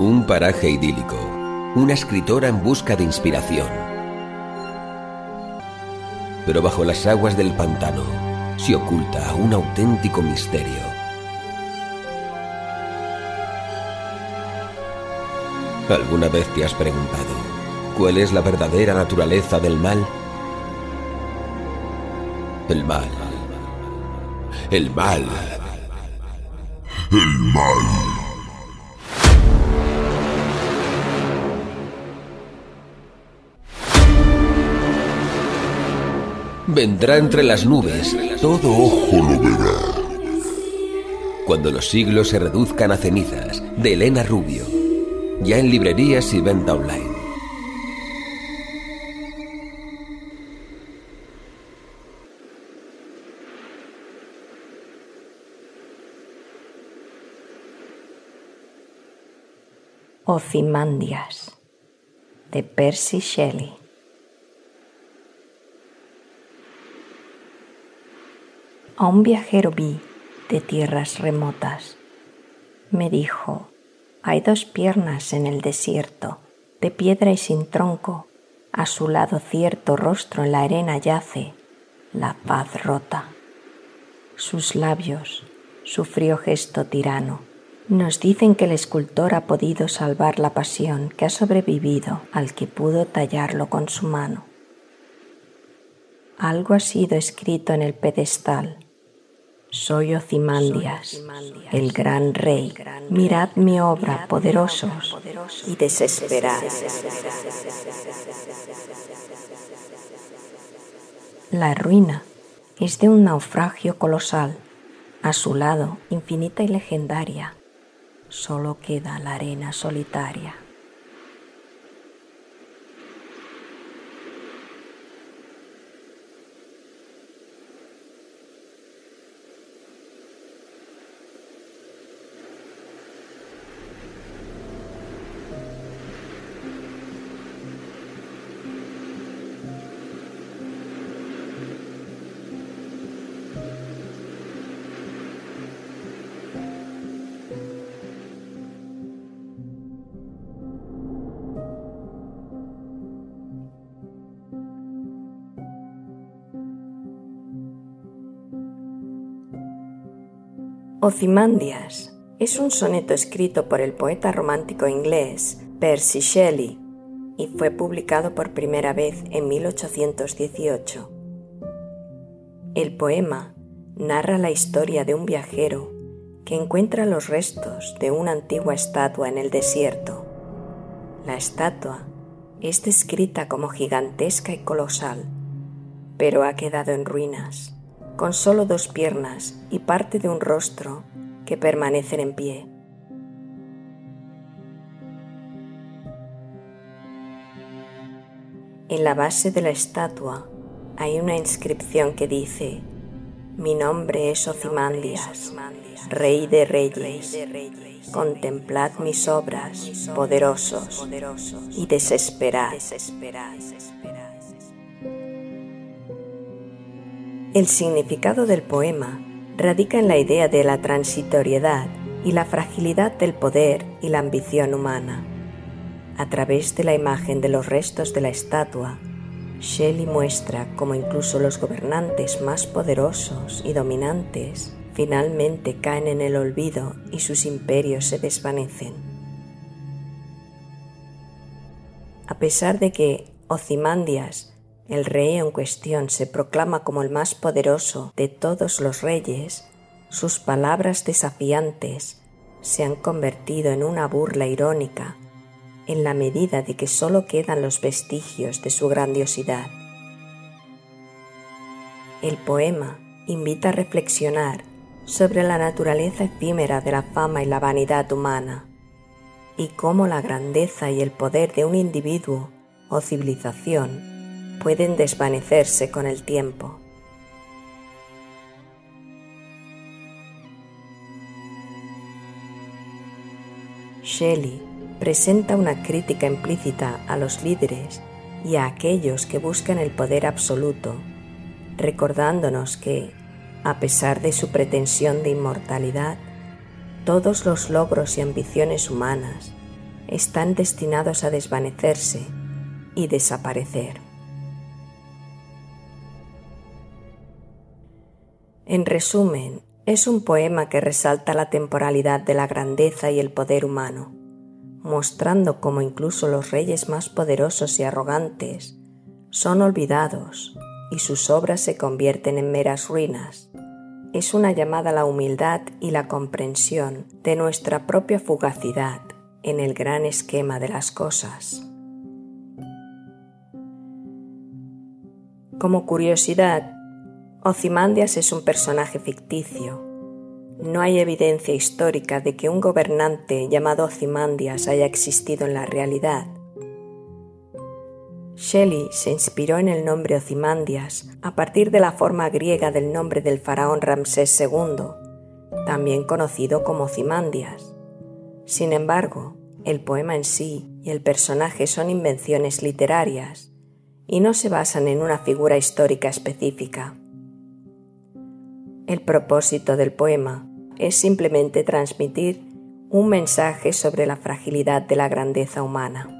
Un paraje idílico. Una escritora en busca de inspiración. Pero bajo las aguas del pantano se oculta un auténtico misterio. ¿Alguna vez te has preguntado cuál es la verdadera naturaleza del mal? El mal. El mal. El mal. Vendrá entre las nubes, todo ojo lo verá. Cuando los siglos se reduzcan a cenizas, de Elena Rubio. Ya en librerías y venta online. Ozymandias de Percy Shelley. A un viajero vi de tierras remotas. Me dijo, hay dos piernas en el desierto, de piedra y sin tronco. A su lado cierto rostro en la arena yace, la paz rota. Sus labios, su frío gesto tirano, nos dicen que el escultor ha podido salvar la pasión que ha sobrevivido al que pudo tallarlo con su mano. Algo ha sido escrito en el pedestal. Soy Ozymandias, el gran rey. Mirad mi obra, poderosos y desesperados. La ruina es de un naufragio colosal. A su lado, infinita y legendaria, solo queda la arena solitaria. Ozymandias es un soneto escrito por el poeta romántico inglés Percy Shelley y fue publicado por primera vez en 1818. El poema narra la historia de un viajero que encuentra los restos de una antigua estatua en el desierto. La estatua es descrita como gigantesca y colosal, pero ha quedado en ruinas con solo dos piernas y parte de un rostro que permanecen en pie. En la base de la estatua hay una inscripción que dice, mi nombre es Ozymandias, rey de reyes. Contemplad mis obras, poderosos, y desesperad. El significado del poema radica en la idea de la transitoriedad y la fragilidad del poder y la ambición humana. A través de la imagen de los restos de la estatua, Shelley muestra cómo incluso los gobernantes más poderosos y dominantes finalmente caen en el olvido y sus imperios se desvanecen. A pesar de que Ozymandias el rey en cuestión se proclama como el más poderoso de todos los reyes, sus palabras desafiantes se han convertido en una burla irónica en la medida de que sólo quedan los vestigios de su grandiosidad. El poema invita a reflexionar sobre la naturaleza efímera de la fama y la vanidad humana, y cómo la grandeza y el poder de un individuo o civilización pueden desvanecerse con el tiempo. Shelley presenta una crítica implícita a los líderes y a aquellos que buscan el poder absoluto, recordándonos que, a pesar de su pretensión de inmortalidad, todos los logros y ambiciones humanas están destinados a desvanecerse y desaparecer. En resumen, es un poema que resalta la temporalidad de la grandeza y el poder humano, mostrando cómo incluso los reyes más poderosos y arrogantes son olvidados y sus obras se convierten en meras ruinas. Es una llamada a la humildad y la comprensión de nuestra propia fugacidad en el gran esquema de las cosas. Como curiosidad, Ozymandias es un personaje ficticio. No hay evidencia histórica de que un gobernante llamado Ozymandias haya existido en la realidad. Shelley se inspiró en el nombre Ozymandias a partir de la forma griega del nombre del faraón Ramsés II, también conocido como Ozymandias. Sin embargo, el poema en sí y el personaje son invenciones literarias y no se basan en una figura histórica específica. El propósito del poema es simplemente transmitir un mensaje sobre la fragilidad de la grandeza humana.